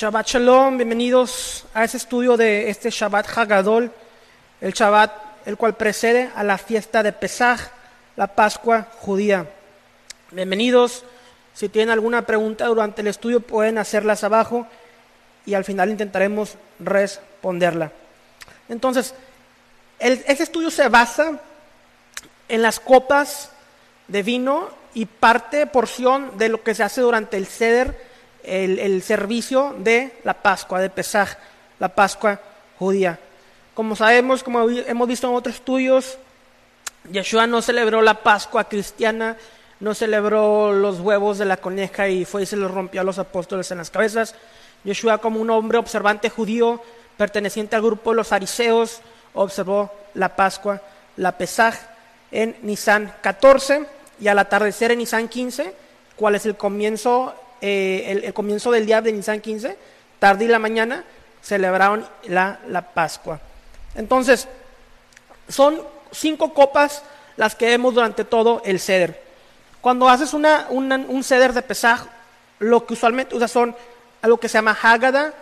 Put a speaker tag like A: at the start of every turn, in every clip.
A: Shabbat Shalom, bienvenidos a este estudio de este Shabbat Hagadol, el Shabbat el cual precede a la fiesta de Pesaj, la Pascua judía. Bienvenidos, si tienen alguna pregunta durante el estudio pueden hacerlas abajo y al final intentaremos responderla. Entonces, este estudio se basa en las copas de vino y parte, porción de lo que se hace durante el ceder el, servicio de la Pascua, de Pesaj, la Pascua judía. Como sabemos, como hemos visto en otros estudios, Yeshua no celebró la Pascua cristiana, no celebró los huevos de la coneja y fue y se los rompió a los apóstoles en las cabezas. Yeshua, como un hombre observante judío, perteneciente al grupo de los fariseos, observó la Pascua, la Pesaj, en Nisan 14 y al atardecer en Nisan 15, cuál es el comienzo eh, el, comienzo del día de Nisan 15, tarde y la mañana, celebraron la, Pascua. Entonces, son cinco copas las que vemos durante todo el ceder. Cuando haces una, un ceder de Pesaj, lo que usualmente usas son algo que se llama Haggadah,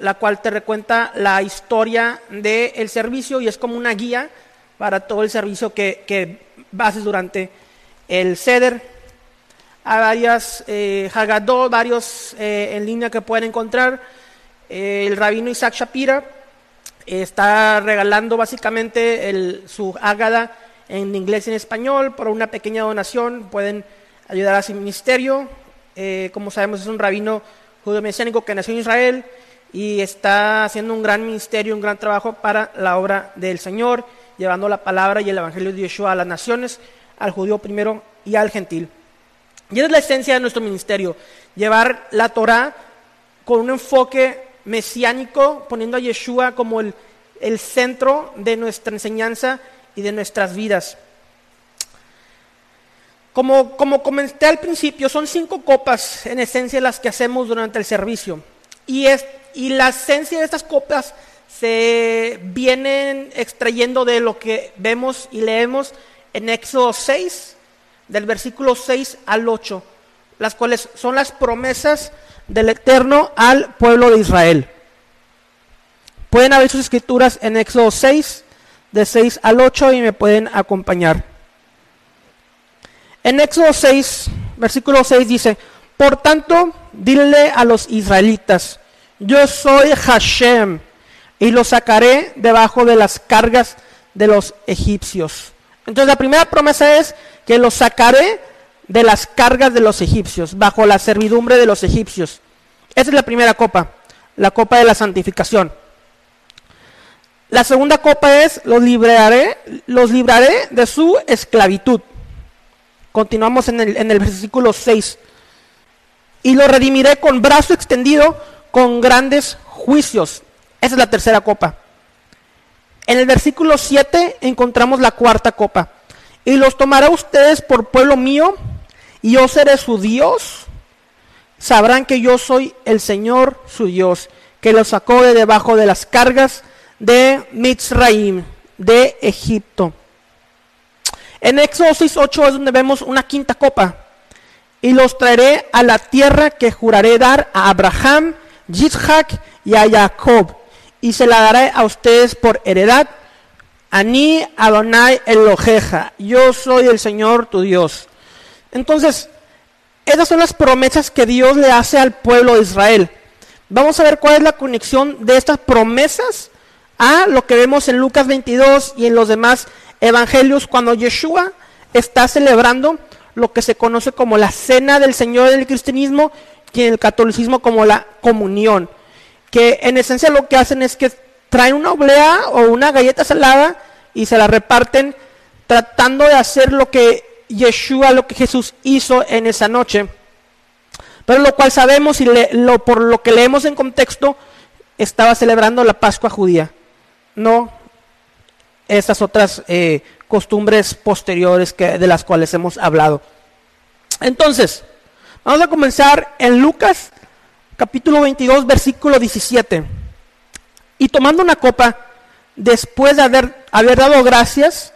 A: la cual te recuenta la historia del servicio y es como una guía para todo el servicio que, que haces durante el ceder hay varias eh, varios eh, en línea que pueden encontrar. Eh, el rabino Isaac Shapira está regalando básicamente el, su Haggadah en inglés y en español por una pequeña donación. Pueden ayudar a su ministerio. como sabemos, es un rabino judío mesiánico que nació en Israel y está haciendo un gran ministerio, un gran trabajo para la obra del Señor, llevando la palabra y el evangelio de Yeshua a las naciones, al judío primero y al gentil. Y es la esencia de nuestro ministerio, llevar la Torah con un enfoque mesiánico, poniendo a Yeshua como el, centro de nuestra enseñanza y de nuestras vidas. Como, como, comenté al principio, son cinco copas en esencia las que hacemos durante el servicio. Y, es, y la esencia de estas copas se vienen extrayendo de lo que vemos y leemos en Éxodo 6, del versículo 6 al 8, las cuales son las promesas del Eterno al pueblo de Israel. Pueden abrir sus escrituras en Éxodo 6, de 6 al 8, y me pueden acompañar. En Éxodo 6, versículo 6 dice, por tanto, dile a los israelitas, yo soy Hashem, y los sacaré debajo de las cargas de los egipcios. Entonces la primera promesa es que los sacaré de las cargas de los egipcios, bajo la servidumbre de los egipcios. Esa es la primera copa, la copa de la santificación. La segunda copa es, los libraré, los libraré de su esclavitud. Continuamos en el, en el versículo 6. Y lo redimiré con brazo extendido, con grandes juicios. Esa es la tercera copa. En el versículo 7 encontramos la cuarta copa y los tomará ustedes por pueblo mío, y yo seré su Dios. Sabrán que yo soy el Señor su Dios, que los sacó de debajo de las cargas de Mitzraim, de Egipto. En Éxodo 6.8 es donde vemos una quinta copa. Y los traeré a la tierra que juraré dar a Abraham, Yitzhak y a Jacob. Y se la daré a ustedes por heredad Ani Adonai Elojeja, yo soy el Señor tu Dios. Entonces, esas son las promesas que Dios le hace al pueblo de Israel. Vamos a ver cuál es la conexión de estas promesas a lo que vemos en Lucas 22 y en los demás evangelios cuando Yeshua está celebrando lo que se conoce como la cena del Señor del cristianismo y en el catolicismo como la comunión. Que en esencia lo que hacen es que traen una oblea o una galleta salada y se la reparten tratando de hacer lo que Yeshua, lo que Jesús hizo en esa noche. Pero lo cual sabemos y lo, por lo que leemos en contexto, estaba celebrando la Pascua judía, no esas otras eh, costumbres posteriores que, de las cuales hemos hablado. Entonces, vamos a comenzar en Lucas capítulo 22, versículo 17. Y tomando una copa, después de haber, haber dado gracias,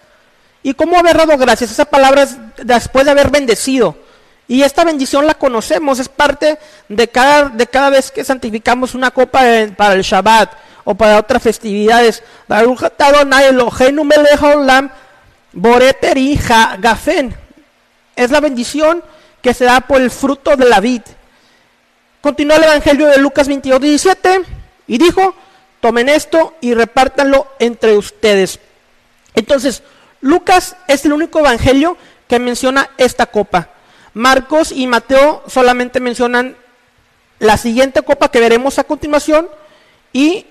A: ¿y cómo haber dado gracias? Esa palabra es después de haber bendecido. Y esta bendición la conocemos, es parte de cada, de cada vez que santificamos una copa para el Shabbat o para otras festividades. Es la bendición que se da por el fruto de la vid. Continuó el Evangelio de Lucas 22, 17 y dijo, tomen esto y repártanlo entre ustedes. Entonces, Lucas es el único evangelio que menciona esta copa. Marcos y Mateo solamente mencionan la siguiente copa que veremos a continuación y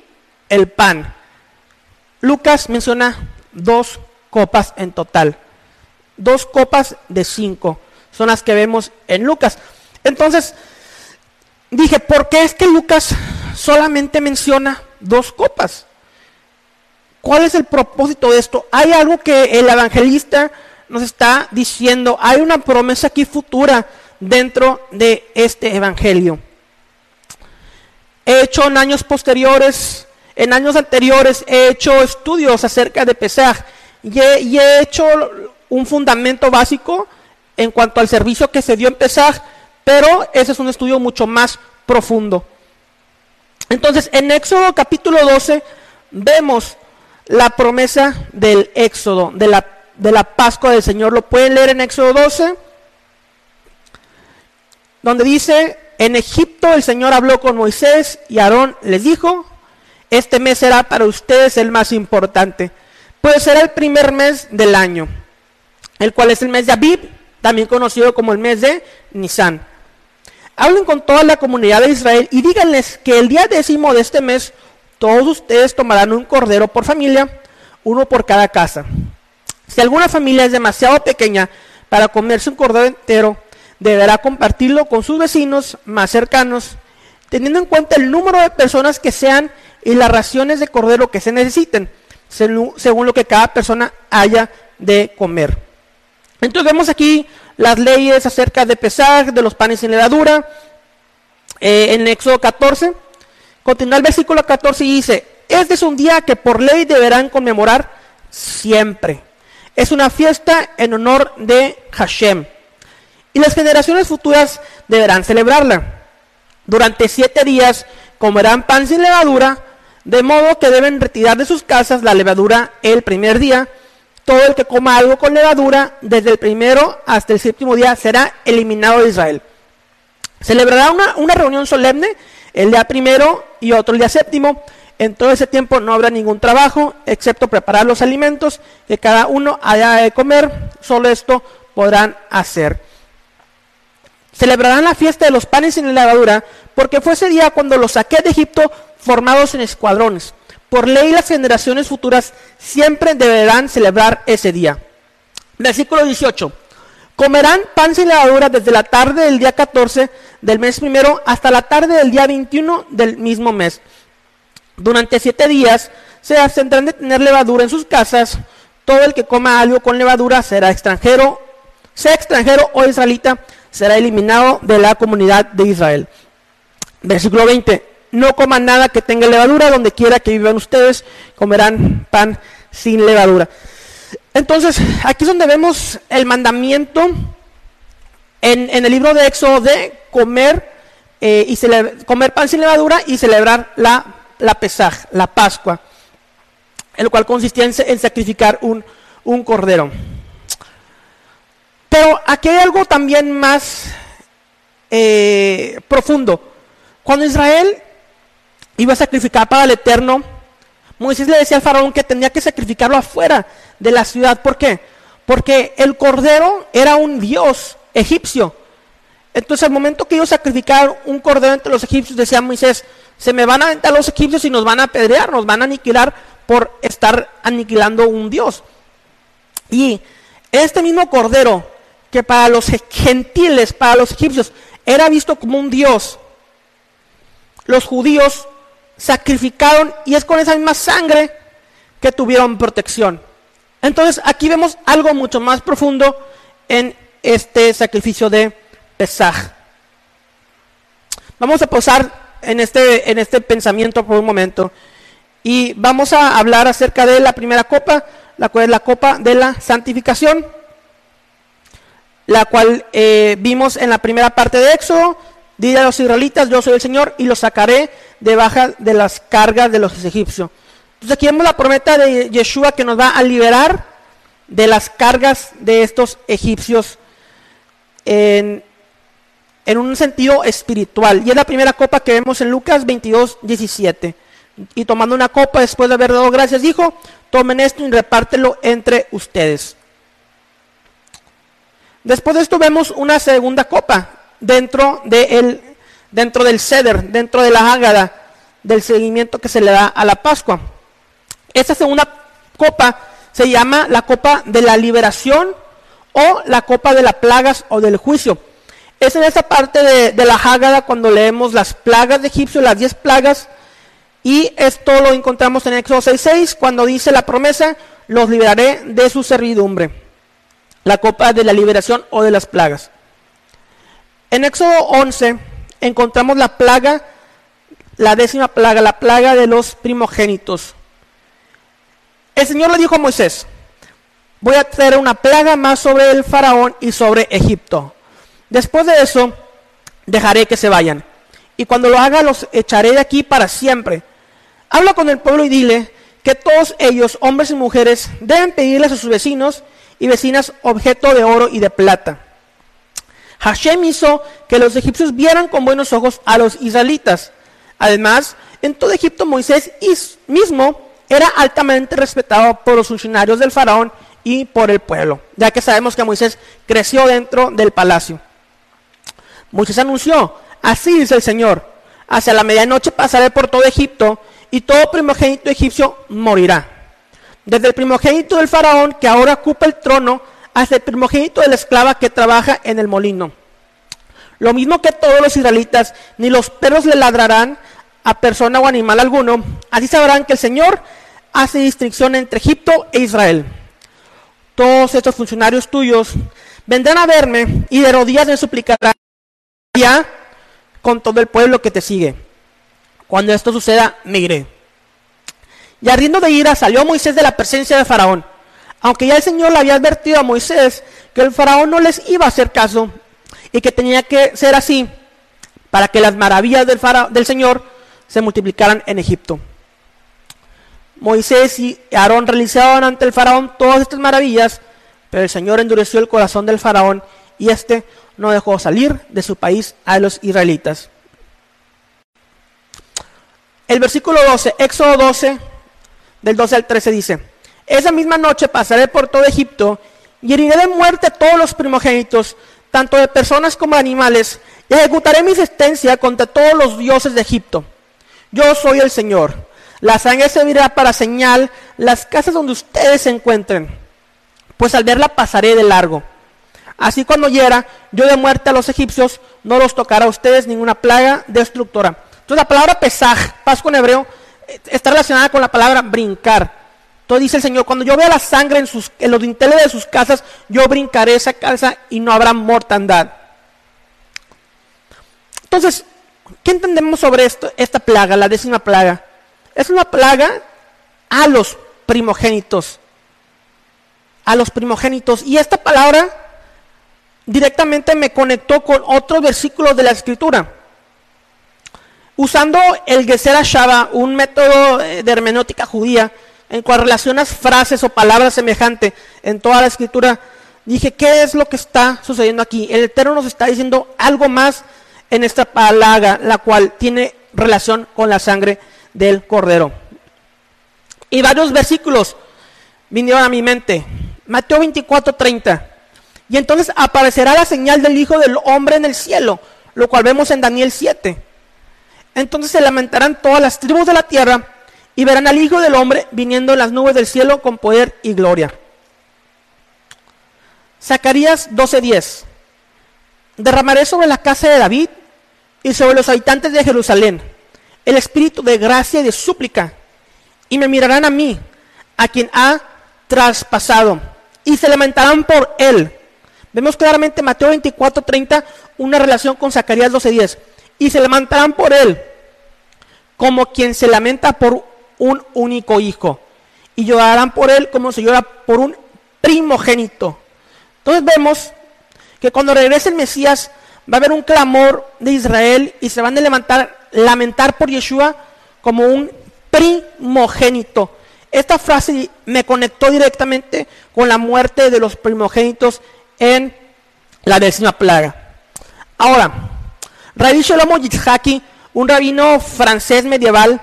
A: el pan. Lucas menciona dos copas en total. Dos copas de cinco son las que vemos en Lucas. Entonces, dije, ¿por qué es que Lucas solamente menciona dos copas? ¿Cuál es el propósito de esto? Hay algo que el evangelista nos está diciendo, hay una promesa aquí futura dentro de este evangelio. He hecho en años posteriores, en años anteriores, he hecho estudios acerca de Pesaj y he, hecho un fundamento básico en cuanto al servicio que se dio en Pesaj, pero ese es un estudio mucho más profundo. Entonces, en Éxodo capítulo 12 vemos la promesa del Éxodo, de la, de la Pascua del Señor. Lo pueden leer en Éxodo 12, donde dice, en Egipto el Señor habló con Moisés y Aarón les dijo, este mes será para ustedes el más importante, pues será el primer mes del año, el cual es el mes de Abib, también conocido como el mes de Nisan. Hablen con toda la comunidad de Israel y díganles que el día décimo de este mes todos ustedes tomarán un cordero por familia, uno por cada casa. Si alguna familia es demasiado pequeña para comerse un cordero entero, deberá compartirlo con sus vecinos más cercanos, teniendo en cuenta el número de personas que sean y las raciones de cordero que se necesiten, según lo que cada persona haya de comer. Entonces vemos aquí las leyes acerca de pesar, de los panes sin levadura, eh, en Éxodo 14. Continúa el versículo 14 y dice, este es un día que por ley deberán conmemorar siempre. Es una fiesta en honor de Hashem. Y las generaciones futuras deberán celebrarla. Durante siete días comerán pan sin levadura, de modo que deben retirar de sus casas la levadura el primer día. Todo el que coma algo con levadura, desde el primero hasta el séptimo día, será eliminado de Israel. Celebrará una, una reunión solemne el día primero y otro el día séptimo. En todo ese tiempo no habrá ningún trabajo, excepto preparar los alimentos que cada uno haya de comer. Solo esto podrán hacer. Celebrarán la fiesta de los panes sin levadura, porque fue ese día cuando los saqué de Egipto formados en escuadrones. Por ley las generaciones futuras siempre deberán celebrar ese día. Versículo 18. Comerán pan sin levadura desde la tarde del día 14 del mes primero hasta la tarde del día 21 del mismo mes. Durante siete días se abstendrán de tener levadura en sus casas. Todo el que coma algo con levadura será extranjero, sea extranjero o israelita, será eliminado de la comunidad de Israel. Versículo 20. No coman nada que tenga levadura, donde quiera que vivan ustedes, comerán pan sin levadura. Entonces, aquí es donde vemos el mandamiento en, el libro de Éxodo de comer, eh, y comer pan sin levadura y celebrar la, la Pesaj, la Pascua, el cual consistía en, sacrificar un, un, cordero. Pero aquí hay algo también más eh, profundo. Cuando Israel iba a sacrificar para el Eterno, Moisés le decía al faraón que tenía que sacrificarlo afuera de la ciudad. ¿Por qué? Porque el cordero era un dios egipcio. Entonces, al momento que ellos sacrificaron un cordero entre los egipcios, decía Moisés, se me van a aventar los egipcios y nos van a apedrear, nos van a aniquilar por estar aniquilando un dios. Y este mismo cordero, que para los gentiles, para los egipcios, era visto como un dios, los judíos sacrificaron y es con esa misma sangre que tuvieron protección. Entonces aquí vemos algo mucho más profundo en este sacrificio de Pesaj. Vamos a posar en este, en este pensamiento por un momento y vamos a hablar acerca de la primera copa, la cual es la copa de la santificación. la cual eh, vimos en la primera parte de Éxodo, dile a los israelitas, yo soy el Señor y los sacaré de baja de las cargas de los egipcios. Entonces aquí vemos la promesa de Yeshua que nos va a liberar de las cargas de estos egipcios en, en un sentido espiritual. Y es la primera copa que vemos en Lucas 22, 17. Y tomando una copa después de haber dado gracias, dijo, tomen esto y repártelo entre ustedes. Después de esto vemos una segunda copa dentro, de dentro del ceder, dentro de la ágada, del seguimiento que se le da a la Pascua. Esta segunda copa se llama la copa de la liberación o la copa de las plagas o del juicio. Es en esa parte de, la Hágada cuando leemos las plagas de Egipcio, las diez plagas, y esto lo encontramos en Éxodo 6.6, cuando dice la promesa, los liberaré de su servidumbre. La copa de la liberación o de las plagas. En Éxodo 11 encontramos la plaga, la décima plaga, la plaga de los primogénitos. El Señor le dijo a Moisés, voy a traer una plaga más sobre el faraón y sobre Egipto. Después de eso, dejaré que se vayan. Y cuando lo haga, los echaré de aquí para siempre. Habla con el pueblo y dile que todos ellos, hombres y mujeres, deben pedirles a sus vecinos y vecinas objeto de oro y de plata. Hashem hizo que los egipcios vieran con buenos ojos a los israelitas. Además, en todo Egipto Moisés mismo era altamente respetado por los funcionarios del faraón y por el pueblo, ya que sabemos que Moisés creció dentro del palacio. Moisés anunció, así dice el Señor, hacia la medianoche pasaré por todo Egipto y todo primogénito egipcio morirá. Desde el primogénito del faraón que ahora ocupa el trono hasta el primogénito de la esclava que trabaja en el molino. Lo mismo que todos los israelitas, ni los perros le ladrarán a persona o animal alguno. Así sabrán que el Señor hace distinción entre Egipto e Israel. Todos estos funcionarios tuyos vendrán a verme y de rodillas me suplicarán ya con todo el pueblo que te sigue. Cuando esto suceda, me iré. Y ardiendo de ira salió Moisés de la presencia de Faraón. Aunque ya el Señor le había advertido a Moisés que el Faraón no les iba a hacer caso y que tenía que ser así para que las maravillas del, del Señor se multiplicaran en Egipto. Moisés y Aarón realizaban ante el faraón todas estas maravillas, pero el Señor endureció el corazón del faraón y éste no dejó salir de su país a los israelitas. El versículo 12, Éxodo 12, del 12 al 13 dice, esa misma noche pasaré por todo Egipto y heriré de muerte a todos los primogénitos, tanto de personas como de animales, y ejecutaré mi existencia contra todos los dioses de Egipto. Yo soy el Señor. La sangre servirá para señal las casas donde ustedes se encuentren, pues al verla pasaré de largo. Así cuando hiera yo de muerte a los egipcios, no los tocará a ustedes ninguna plaga destructora. Entonces la palabra pesaj, Pascua en hebreo, eh, está relacionada con la palabra brincar. Entonces dice el Señor, cuando yo vea la sangre en, sus, los dinteles de sus casas, yo brincaré esa casa y no habrá mortandad. Entonces, ¿qué entendemos sobre esto, esta plaga, la décima plaga? Es una plaga a los primogénitos. A los primogénitos. Y esta palabra directamente me conectó con otros versículos de la escritura. Usando el Geser Shaba, un método eh, de hermenéutica judía, en cual relacionas frases o palabras semejantes en toda la escritura, dije, ¿qué es lo que está sucediendo aquí? El Eterno nos está diciendo algo más en esta palabra, la cual tiene relación con la sangre del Cordero. Y varios versículos vinieron a mi mente. Mateo 24, 30. Y entonces aparecerá la señal del Hijo del Hombre en el cielo, lo cual vemos en Daniel 7. Entonces se lamentarán todas las tribus de la tierra y verán al Hijo del Hombre viniendo en las nubes del cielo con poder y gloria. Zacarías 12:10. Derramaré sobre la casa de David y sobre los habitantes de Jerusalén el espíritu de gracia y de súplica, y me mirarán a mí, a quien ha traspasado, y se lamentarán por él Vemos claramente Mateo 24, 30 una relación con Zacarías 12, 10. Y se levantarán por él como quien se lamenta por un único hijo. Y llorarán por él como se llora por un primogénito. Entonces vemos que cuando regrese el Mesías va a haber un clamor de Israel y se van a levantar, lamentar por Yeshua como un primogénito. Esta frase me conectó directamente con la muerte de los primogénitos en la décima plaga. Ahora, Rabbi Shlomo Yitzhaki, un rabino francés medieval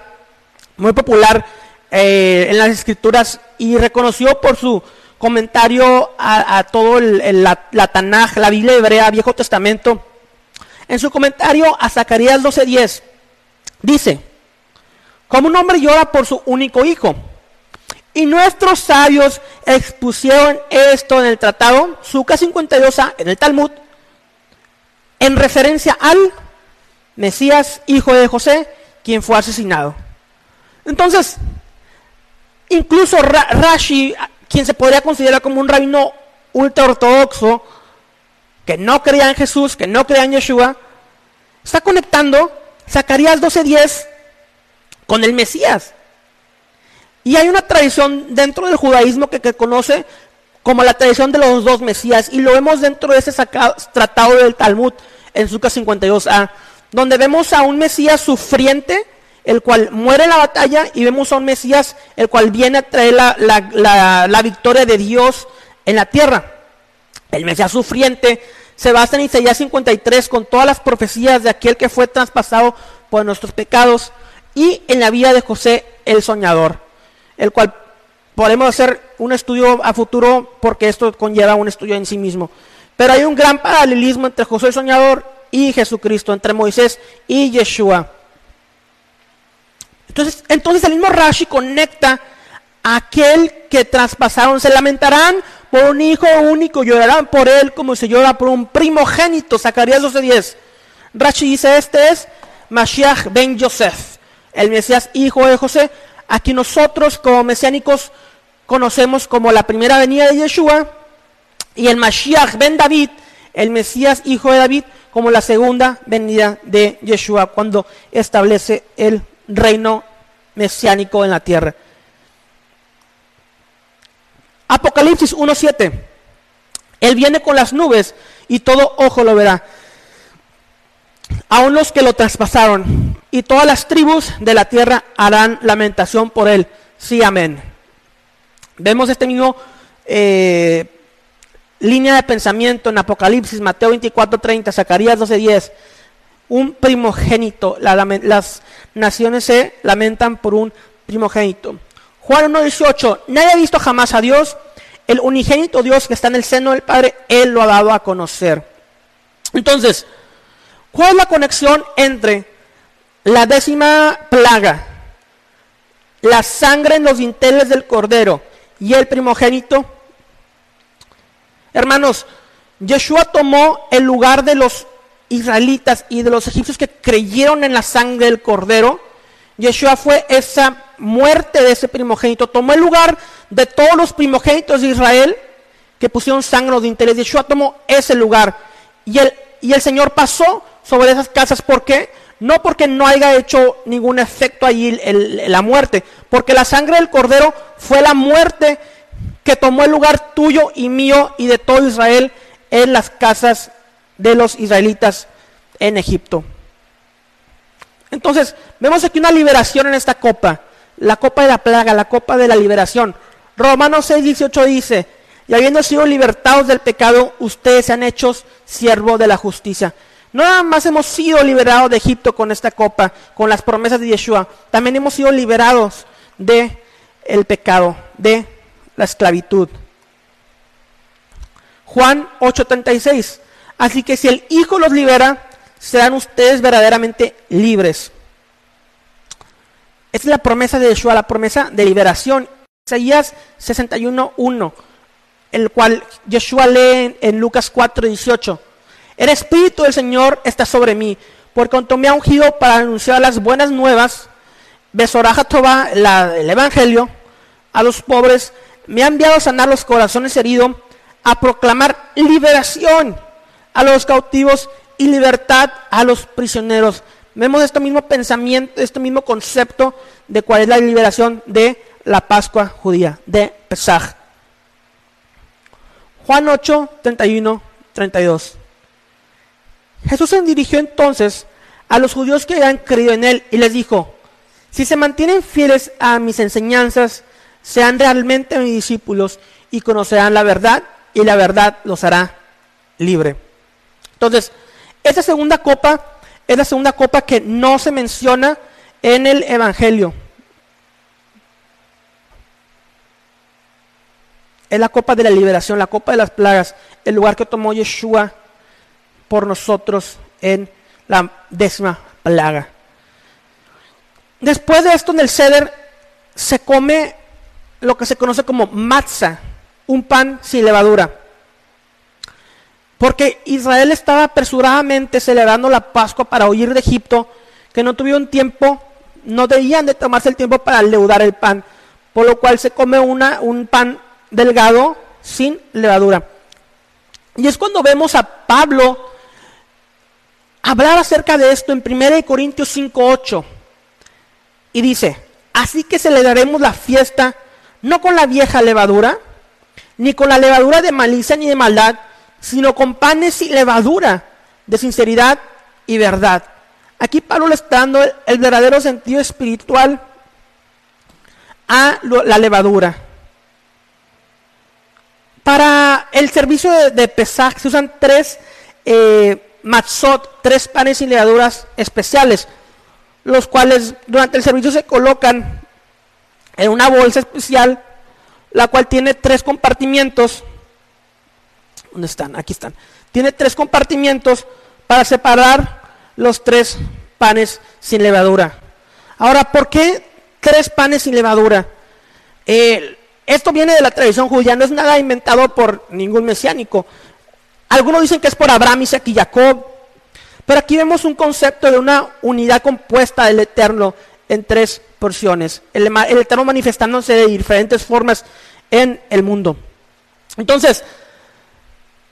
A: muy popular eh, en las escrituras y reconoció por su comentario a, todo la, la Tanaj, la Biblia hebrea, Viejo Testamento, en su comentario a Zacarías 12:10, dice, como un hombre llora por su único hijo, y nuestros sabios expusieron esto en el tratado, Suca 52a, en el Talmud, en referencia al Mesías, hijo de José, quien fue asesinado. Entonces, incluso Rashi, quien se podría considerar como un rabino ultra ortodoxo, que no creía en Jesús, que no creía en Yeshua, está conectando Zacarías 12:10 con el Mesías. Y hay una tradición dentro del judaísmo que, conoce como la tradición de los dos Mesías, y lo vemos dentro de ese tratado del Talmud en Suca 52a, donde vemos a un Mesías sufriente, el cual muere en la batalla, y vemos a un Mesías el cual viene a traer la, victoria de Dios en la tierra. El Mesías sufriente se basa en Isaías 53 con todas las profecías de aquel que fue traspasado por nuestros pecados y en la vida de José el soñador, el cual podemos hacer un estudio a futuro porque esto conlleva un estudio en sí mismo. Pero hay un gran paralelismo entre José el soñador y Jesucristo, entre Moisés y Yeshua. Entonces, entonces el mismo Rashi conecta a aquel que traspasaron, se lamentarán por un hijo único, llorarán por él como se llora por un primogénito, Zacarías 12:10. Rashi dice, este es Mashiach ben Yosef el Mesías hijo de José, aquí nosotros como mesiánicos conocemos como la primera venida de Yeshua, y el Mashiach ben David, el Mesías hijo de David, como la segunda venida de Yeshua, cuando establece el reino mesiánico en la tierra. Apocalipsis 1.7. Él viene con las nubes y todo ojo lo verá. Aún los que lo traspasaron y todas las tribus de la tierra harán lamentación por él. Sí, amén. Vemos este mismo eh, línea de pensamiento en Apocalipsis, Mateo 24, 30, Zacarías 12, 10. Un primogénito, las naciones se lamentan por un primogénito. Juan 1, 18, nadie ha visto jamás a Dios, el unigénito Dios que está en el seno del Padre, Él lo ha dado a conocer. Entonces, ¿cuál es la conexión entre la décima plaga, la sangre en los dinteles del cordero y el primogénito. Hermanos, Yeshua tomó el lugar de los israelitas y de los egipcios que creyeron en la sangre del cordero. Yeshua fue esa muerte de ese primogénito. Tomó el lugar de todos los primogénitos de Israel que pusieron sangre en los dinteles. Yeshua tomó ese lugar. Y el, Señor pasó sobre esas casas. ¿Por qué? no porque no haya hecho ningún efecto allí la muerte, porque la sangre del cordero fue la muerte que tomó el lugar tuyo y mío y de todo Israel en las casas de los israelitas en Egipto. Entonces, vemos aquí una liberación en esta copa, la copa de la plaga, la copa de la liberación. Romanos 6, 18 dice, y habiendo sido libertados del pecado, ustedes se han hecho siervo de la justicia. No nada más hemos sido liberados de Egipto con esta copa, con las promesas de Yeshua, también hemos sido liberados de el pecado, de la esclavitud. Juan 8:36. Así que si el Hijo los libera, serán ustedes verdaderamente libres. Esta es la promesa de Yeshua, la promesa de liberación. Isaías 61:1, el cual Yeshua lee en Lucas 4:18. El Espíritu del Señor está sobre mí, por cuanto me ha ungido para anunciar las buenas nuevas, Besoraja Toba, el Evangelio, a los pobres, me ha enviado a sanar los corazones heridos, a proclamar liberación a los cautivos y libertad a los prisioneros. Vemos este mismo pensamiento, este mismo concepto de cuál es la liberación de la Pascua judía, de Pesaj. Juan 8, 31 32. Jesús se dirigió entonces a los judíos que habían creído en él y les dijo, si se mantienen fieles a mis enseñanzas, sean realmente mis discípulos y conocerán la verdad y la verdad los hará libre. Entonces, esta segunda copa es la segunda copa que no se menciona en el Evangelio. Es la copa de la liberación, la copa de las plagas, el lugar que tomó Yeshua por nosotros en la décima plaga. Después de esto en el ceder se come lo que se conoce como matzah, un pan sin levadura. Porque Israel estaba apresuradamente celebrando la Pascua para huir de Egipto, que no tuvieron tiempo, no debían de tomarse el tiempo para leudar el pan, por lo cual se come una, un pan delgado sin levadura. Y es cuando vemos a Pablo hablar acerca de esto en 1 Corintios 5:8. Y dice, así que celebraremos la fiesta no con la vieja levadura, ni con la levadura de malicia ni de maldad, sino con panes y levadura de sinceridad y verdad. Aquí Pablo le está dando el, verdadero sentido espiritual a la levadura. Para el servicio de, de se usan tres eh, matzot, tres panes y levaduras especiales, los cuales durante el servicio se colocan en una bolsa especial, la cual tiene tres compartimientos ¿Dónde están? Aquí están. Tiene tres compartimientos para separar los tres panes sin levadura. Ahora, ¿por qué tres panes sin levadura? Esto viene de la tradición judía, no es nada inventado por ningún mesiánico. Algunos dicen que es por Abraham, Isaac y Jacob, pero aquí vemos un concepto de una unidad compuesta del Eterno en tres porciones. El, el Eterno manifestándose de diferentes formas en el mundo. Entonces,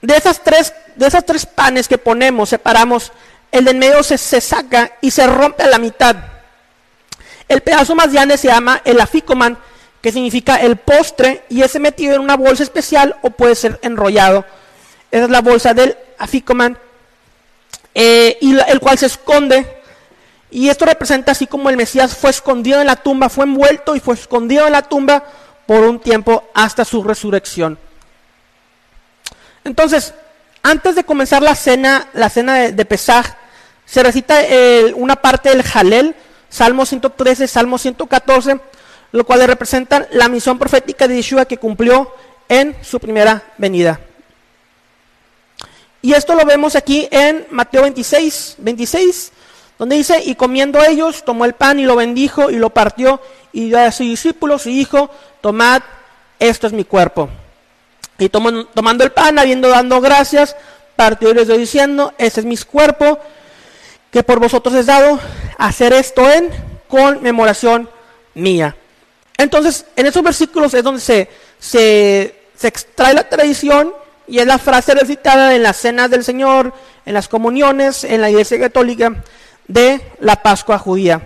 A: de esas tres, de esas tres panes que ponemos, separamos, el de en medio se, saca y se rompe a la mitad. El pedazo más grande se llama el aficoman, que significa el postre, y es metido en una bolsa especial o puede ser enrollado. Esa es la bolsa del aficoman, eh, y el cual se esconde. Y esto representa así como el Mesías fue escondido en la tumba, fue envuelto y fue escondido en la tumba por un tiempo hasta su resurrección. Entonces, antes de comenzar la cena, la cena de, Pesaj, se recita una parte del Jalel, Salmo 113, Salmo 114, lo cual representa la misión profética de Yeshua que cumplió en su primera venida. Y esto lo vemos aquí en Mateo 26, 26, donde dice, y comiendo ellos, tomó el pan y lo bendijo y lo partió y dio a sus discípulos y dijo, tomad, esto es mi cuerpo. Y tomando el pan, habiendo dado gracias, partió y les doy diciendo, ese es mi cuerpo, que por vosotros es dado, hacer esto en conmemoración mía. Entonces, en esos versículos es donde se, se, extrae la tradición y es la frase recitada en las cenas del Señor, en las comuniones, en la iglesia católica de la Pascua judía.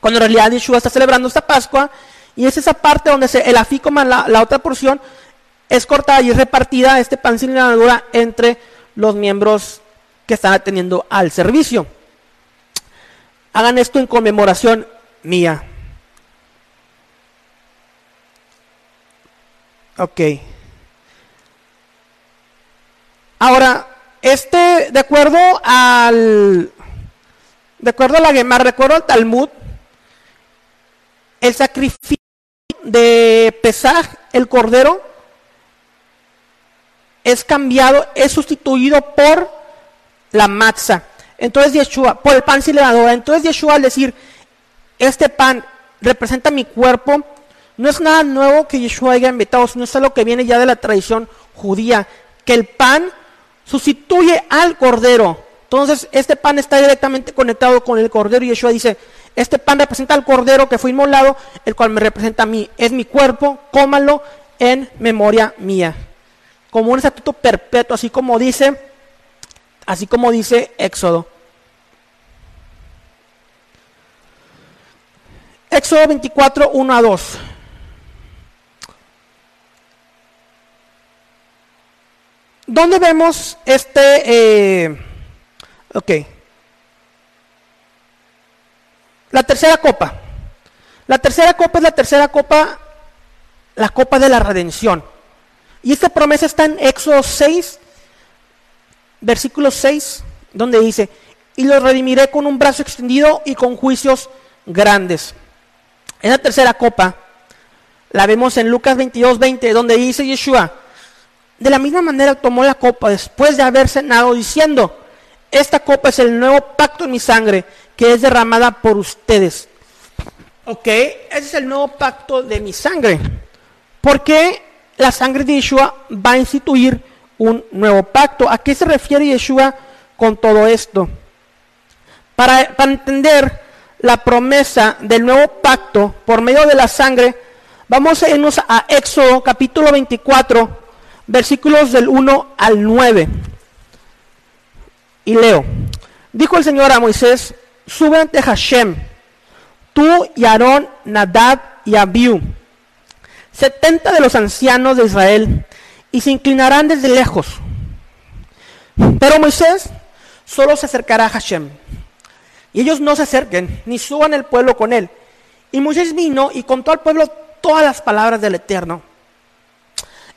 A: Cuando en realidad Yeshua está celebrando esta Pascua, y es esa parte donde se, el afícoma, la, la otra porción, es cortada y repartida este pan sin levadura entre los miembros que están atendiendo al servicio. Hagan esto en conmemoración mía. Ok. Ahora, este, de acuerdo al, de acuerdo a la Gemara, de acuerdo al Talmud, el sacrificio de Pesaj, el cordero, es cambiado, es sustituido por la matza. Entonces Yeshua, por el pan sin levadura. Entonces Yeshua al decir, este pan representa mi cuerpo, no es nada nuevo que Yeshua haya inventado, sino es algo que viene ya de la tradición judía, que el pan sustituye al cordero. Entonces este pan está directamente conectado con el cordero y Yeshua dice, este pan representa al cordero que fue inmolado, el cual me representa a mí. Es mi cuerpo, cómalo en memoria mía como un estatuto perpetuo, así como dice, así como dice Éxodo. Éxodo 24, 1 a 2. ¿Dónde vemos este, eh, ok, la tercera copa. La tercera copa es la tercera copa, la copa de la redención. Y esta promesa está en Éxodo 6, versículo 6, donde dice, y los redimiré con un brazo extendido y con juicios grandes. En la tercera copa, la vemos en Lucas 22, 20, donde dice Yeshua, de la misma manera tomó la copa después de haber cenado diciendo, esta copa es el nuevo pacto en mi sangre que es derramada por ustedes. Ok, ese es el nuevo pacto de mi sangre. Porque la sangre de Yeshua va a instituir un nuevo pacto. ¿A qué se refiere Yeshua con todo esto? Para, entender la promesa del nuevo pacto por medio de la sangre, vamos a irnos a Éxodo capítulo 24, versículos del 1 al 9. Y leo, dijo el Señor a Moisés, sube ante Hashem, tú y Aarón, Nadab y Abiú, setenta de los ancianos de Israel, y se inclinarán desde lejos. Pero Moisés solo se acercará a Hashem, y ellos no se acerquen, ni suban el pueblo con él. Y Moisés vino y contó al pueblo todas las palabras del Eterno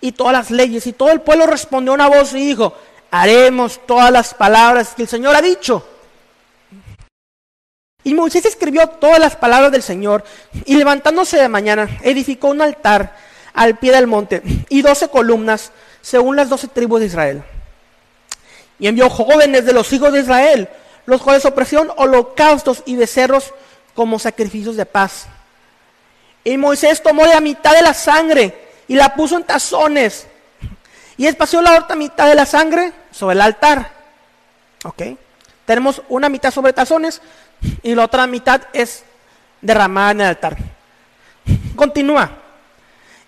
A: y todas las leyes. Y todo el pueblo respondió una voz y dijo, haremos todas las palabras que el Señor ha dicho. Y Moisés escribió todas las palabras del Señor y levantándose de mañana edificó un altar al pie del monte y doce columnas según las doce tribus de Israel. Y envió jóvenes de los hijos de Israel, los cuales ofrecieron holocaustos y becerros como sacrificios de paz. Y Moisés tomó la mitad de la sangre y la puso en tazones y espació la otra mitad de la sangre sobre el altar. ¿Ok? Tenemos una mitad sobre tazones y la otra mitad es derramada en el altar. Continúa.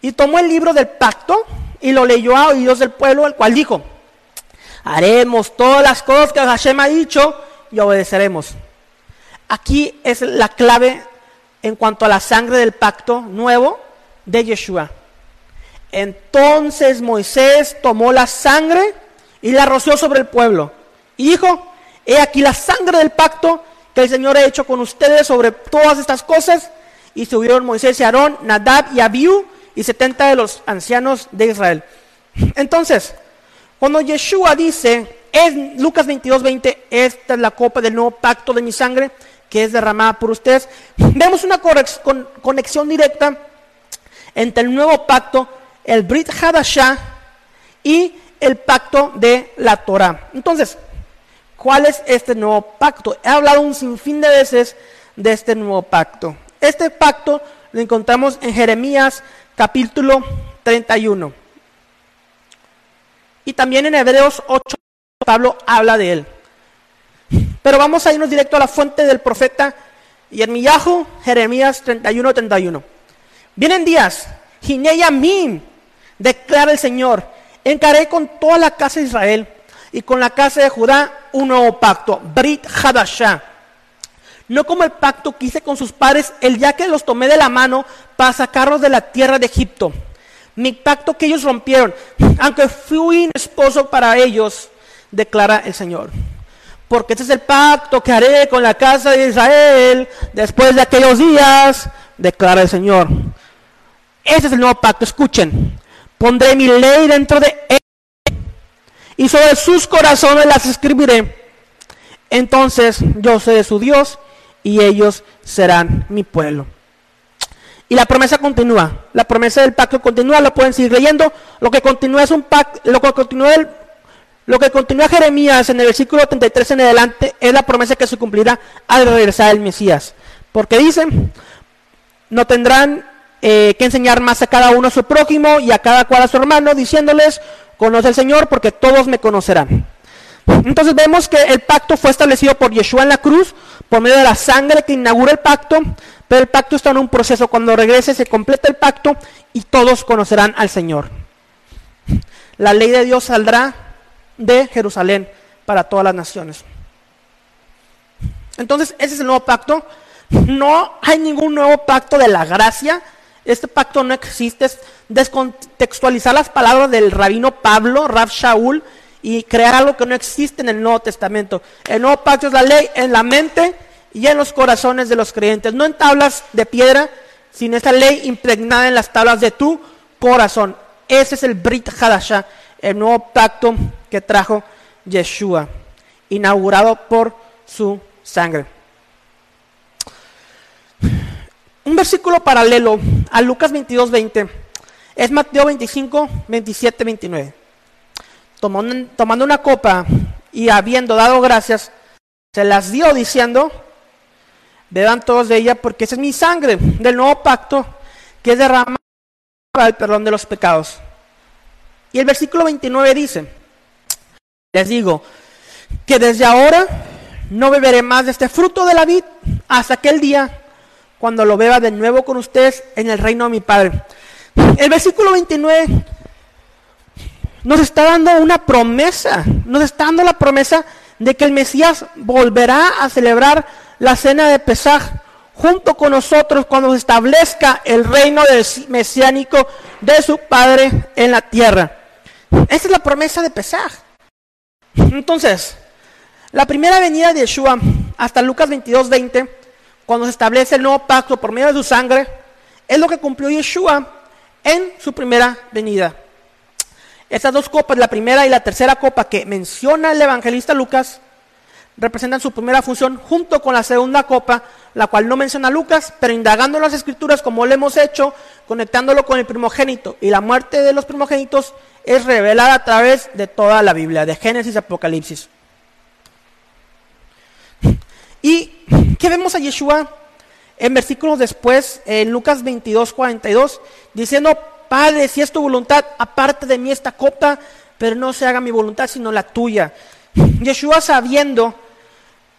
A: Y tomó el libro del pacto y lo leyó a oídos del pueblo, el cual dijo, haremos todas las cosas que Hashem ha dicho y obedeceremos. Aquí es la clave en cuanto a la sangre del pacto nuevo de Yeshua. Entonces Moisés tomó la sangre y la roció sobre el pueblo. Y dijo, he aquí la sangre del pacto que el Señor ha hecho con ustedes sobre todas estas cosas. Y subieron Moisés y Aarón, Nadab y Abiú y setenta de los ancianos de Israel. Entonces, cuando Yeshua dice, es Lucas 22, 20, esta es la copa del nuevo pacto de mi sangre que es derramada por ustedes, vemos una conexión directa entre el nuevo pacto el Brit Hadashah y el pacto de la Torah. Entonces, ¿cuál es este nuevo pacto? He hablado un sinfín de veces de este nuevo pacto. Este pacto lo encontramos en Jeremías capítulo 31. Y también en Hebreos 8, Pablo habla de él. Pero vamos a irnos directo a la fuente del profeta Yermiyahu, Jeremías 31, 31. Vienen días, Mim declara el Señor, encaré con toda la casa de Israel y con la casa de Judá un nuevo pacto, Brit Hadashah. No como el pacto que hice con sus padres el día que los tomé de la mano para sacarlos de la tierra de Egipto. Mi pacto que ellos rompieron, aunque fui esposo para ellos, declara el Señor. Porque este es el pacto que haré con la casa de Israel después de aquellos días, declara el Señor. Ese es el nuevo pacto, escuchen. Pondré mi ley dentro de y sobre sus corazones las escribiré. Entonces yo seré su Dios y ellos serán mi pueblo. Y la promesa continúa. La promesa del pacto continúa, lo pueden seguir leyendo. Lo que continúa es un pacto, lo que continúa lo que continúa Jeremías en el versículo 33 en adelante es la promesa que se cumplirá al regresar el Mesías. Porque dice, no tendrán eh, que enseñar más a cada uno a su prójimo y a cada cual a su hermano, diciéndoles, conoce al Señor porque todos me conocerán. Entonces vemos que el pacto fue establecido por Yeshua en la cruz, por medio de la sangre que inaugura el pacto, pero el pacto está en un proceso. Cuando regrese se completa el pacto y todos conocerán al Señor. La ley de Dios saldrá de Jerusalén para todas las naciones. Entonces, ese es el nuevo pacto. No hay ningún nuevo pacto de la gracia este pacto no existe, es descontextualizar las palabras del rabino Pablo, Rab Shaul, y crear algo que no existe en el Nuevo Testamento. El Nuevo Pacto es la ley en la mente y en los corazones de los creyentes, no en tablas de piedra, sino esta ley impregnada en las tablas de tu corazón. Ese es el Brit Hadashah, el nuevo pacto que trajo Yeshua, inaugurado por su sangre. Un versículo paralelo a Lucas 22, 20 es Mateo 25, 27, 29. Tomando, tomando una copa y habiendo dado gracias, se las dio diciendo, beban todos de ella porque esa es mi sangre del nuevo pacto que es derramada para el perdón de los pecados. Y el versículo 29 dice, les digo que desde ahora no beberé más de este fruto de la vid hasta aquel día cuando lo beba de nuevo con ustedes en el reino de mi Padre. El versículo 29 nos está dando una promesa, nos está dando la promesa de que el Mesías volverá a celebrar la cena de Pesaj junto con nosotros cuando se establezca el reino mesiánico de su Padre en la tierra. Esa es la promesa de Pesaj. Entonces, la primera venida de Yeshua hasta Lucas 22, 20 cuando se establece el nuevo pacto por medio de su sangre, es lo que cumplió Yeshua en su primera venida. Estas dos copas, la primera y la tercera copa que menciona el evangelista Lucas, representan su primera función junto con la segunda copa, la cual no menciona Lucas, pero indagando las escrituras como lo hemos hecho, conectándolo con el primogénito y la muerte de los primogénitos es revelada a través de toda la Biblia, de Génesis y Apocalipsis. ¿Y qué vemos a Yeshua en versículos después, en Lucas 22, 42, diciendo, Padre, si es tu voluntad, aparte de mí esta copa, pero no se haga mi voluntad, sino la tuya. Yeshua sabiendo,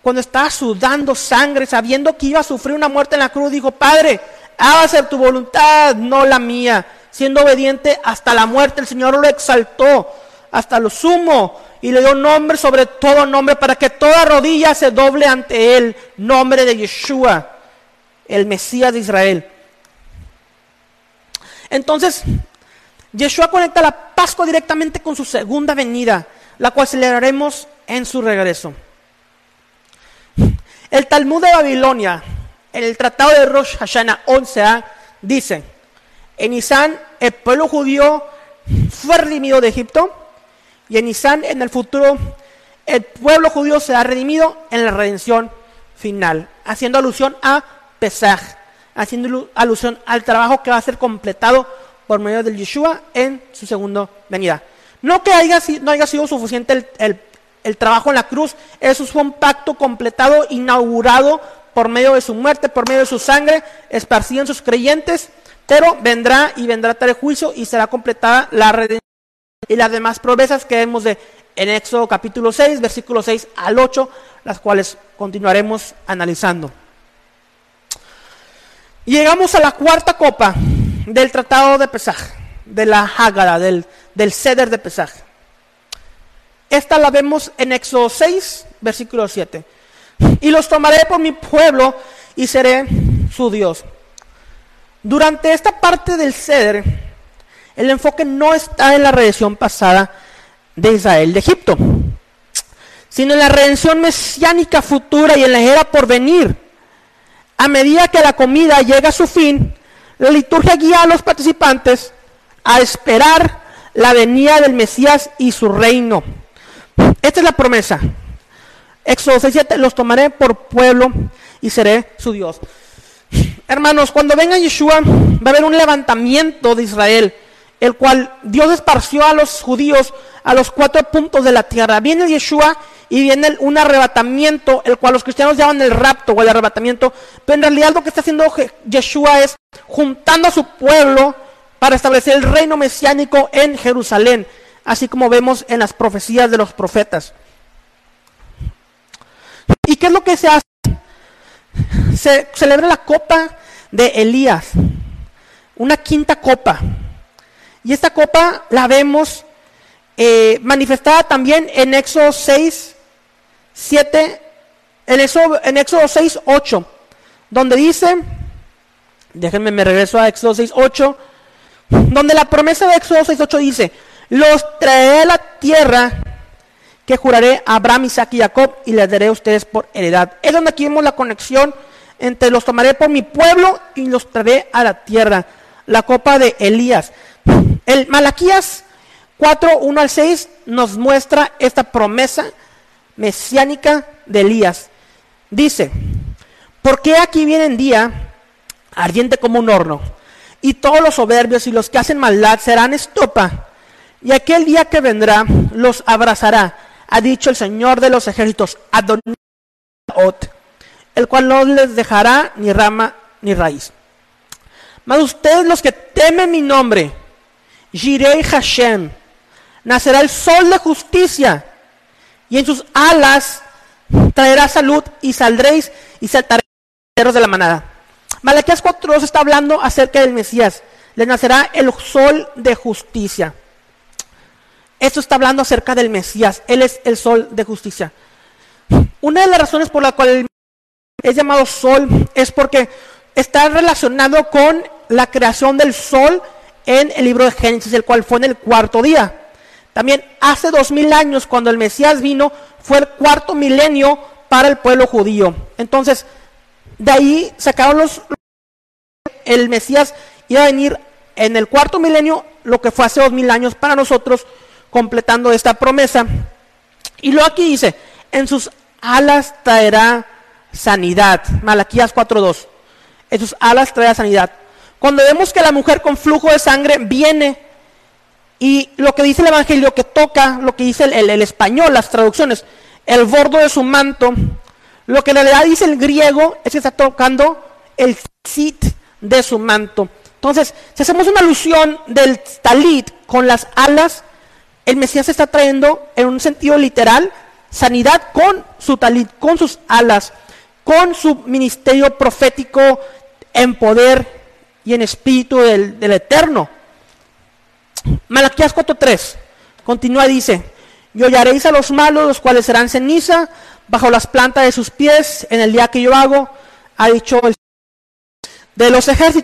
A: cuando estaba sudando sangre, sabiendo que iba a sufrir una muerte en la cruz, dijo, Padre, hágase tu voluntad, no la mía. Siendo obediente hasta la muerte, el Señor lo exaltó hasta lo sumo y le dio nombre sobre todo nombre para que toda rodilla se doble ante él, nombre de Yeshua, el Mesías de Israel. Entonces, Yeshua conecta la Pascua directamente con su segunda venida, la cual celebraremos en su regreso. El Talmud de Babilonia, en el Tratado de Rosh Hashanah 11a, dice, en Isán el pueblo judío fue redimido de Egipto, y en Nisan, en el futuro, el pueblo judío será redimido en la redención final, haciendo alusión a Pesaj, haciendo alusión al trabajo que va a ser completado por medio del Yeshua en su segunda venida. No que haya, no haya sido suficiente el, trabajo en la cruz, eso fue un pacto completado, inaugurado por medio de su muerte, por medio de su sangre, esparcido en sus creyentes, pero vendrá y vendrá tal juicio y será completada la redención y las demás promesas que vemos de, en Éxodo capítulo 6, versículos 6 al 8, las cuales continuaremos analizando. Llegamos a la cuarta copa del tratado de Pesaj, de la Hágara, del, del ceder de Pesaj. Esta la vemos en Éxodo 6, versículo 7. Y los tomaré por mi pueblo y seré su Dios. Durante esta parte del ceder, el enfoque no está en la redención pasada de Israel de Egipto, sino en la redención mesiánica futura y en la era por venir. A medida que la comida llega a su fin, la liturgia guía a los participantes a esperar la venida del Mesías y su reino. Esta es la promesa. Éxodo 6.7, los tomaré por pueblo y seré su Dios. Hermanos, cuando venga Yeshua, va a haber un levantamiento de Israel el cual Dios esparció a los judíos a los cuatro puntos de la tierra. Viene Yeshua y viene un arrebatamiento, el cual los cristianos llaman el rapto o el arrebatamiento, pero en realidad lo que está haciendo Yeshua es juntando a su pueblo para establecer el reino mesiánico en Jerusalén, así como vemos en las profecías de los profetas. ¿Y qué es lo que se hace? Se celebra la copa de Elías, una quinta copa. Y esta copa la vemos eh, manifestada también en Éxodo 6, 7, en Éxodo, en Éxodo 6, 8, donde dice, déjenme me regreso a Éxodo 6, 8, donde la promesa de Éxodo 6, 8 dice, los traeré a la tierra que juraré a Abraham, Isaac y Jacob y les daré a ustedes por heredad. Es donde aquí vemos la conexión entre los tomaré por mi pueblo y los traeré a la tierra. La copa de Elías. El Malaquías 4, 1 al 6 nos muestra esta promesa mesiánica de Elías. Dice, porque aquí viene en día ardiente como un horno, y todos los soberbios y los que hacen maldad serán estopa, y aquel día que vendrá los abrazará, ha dicho el Señor de los ejércitos, Adonai, el cual no les dejará ni rama ni raíz. Mas ustedes los que temen mi nombre, Jirei Hashem, nacerá el sol de justicia, y en sus alas traerá salud, y saldréis y saltaréis de la manada. Malaquías 4.2 está hablando acerca del Mesías. Le nacerá el sol de justicia. Esto está hablando acerca del Mesías. Él es el sol de justicia. Una de las razones por la cual es llamado sol es porque está relacionado con la creación del sol en el libro de Génesis, el cual fue en el cuarto día. También hace dos mil años, cuando el Mesías vino, fue el cuarto milenio para el pueblo judío. Entonces, de ahí sacaron los... El Mesías iba a venir en el cuarto milenio, lo que fue hace dos mil años para nosotros, completando esta promesa. Y luego aquí dice, en sus alas traerá sanidad. Malaquías 4.2. En sus alas traerá sanidad. Cuando vemos que la mujer con flujo de sangre viene y lo que dice el Evangelio, que toca, lo que dice el, español, las traducciones, el bordo de su manto, lo que en realidad dice el griego es que está tocando el sit de su manto. Entonces, si hacemos una alusión del talit con las alas, el Mesías está trayendo en un sentido literal sanidad con su talit, con sus alas, con su ministerio profético en poder y en espíritu del, del Eterno. Malaquías 4.3 continúa dice, y hollaréis a los malos, los cuales serán ceniza bajo las plantas de sus pies en el día que yo hago, ha dicho el de los ejércitos.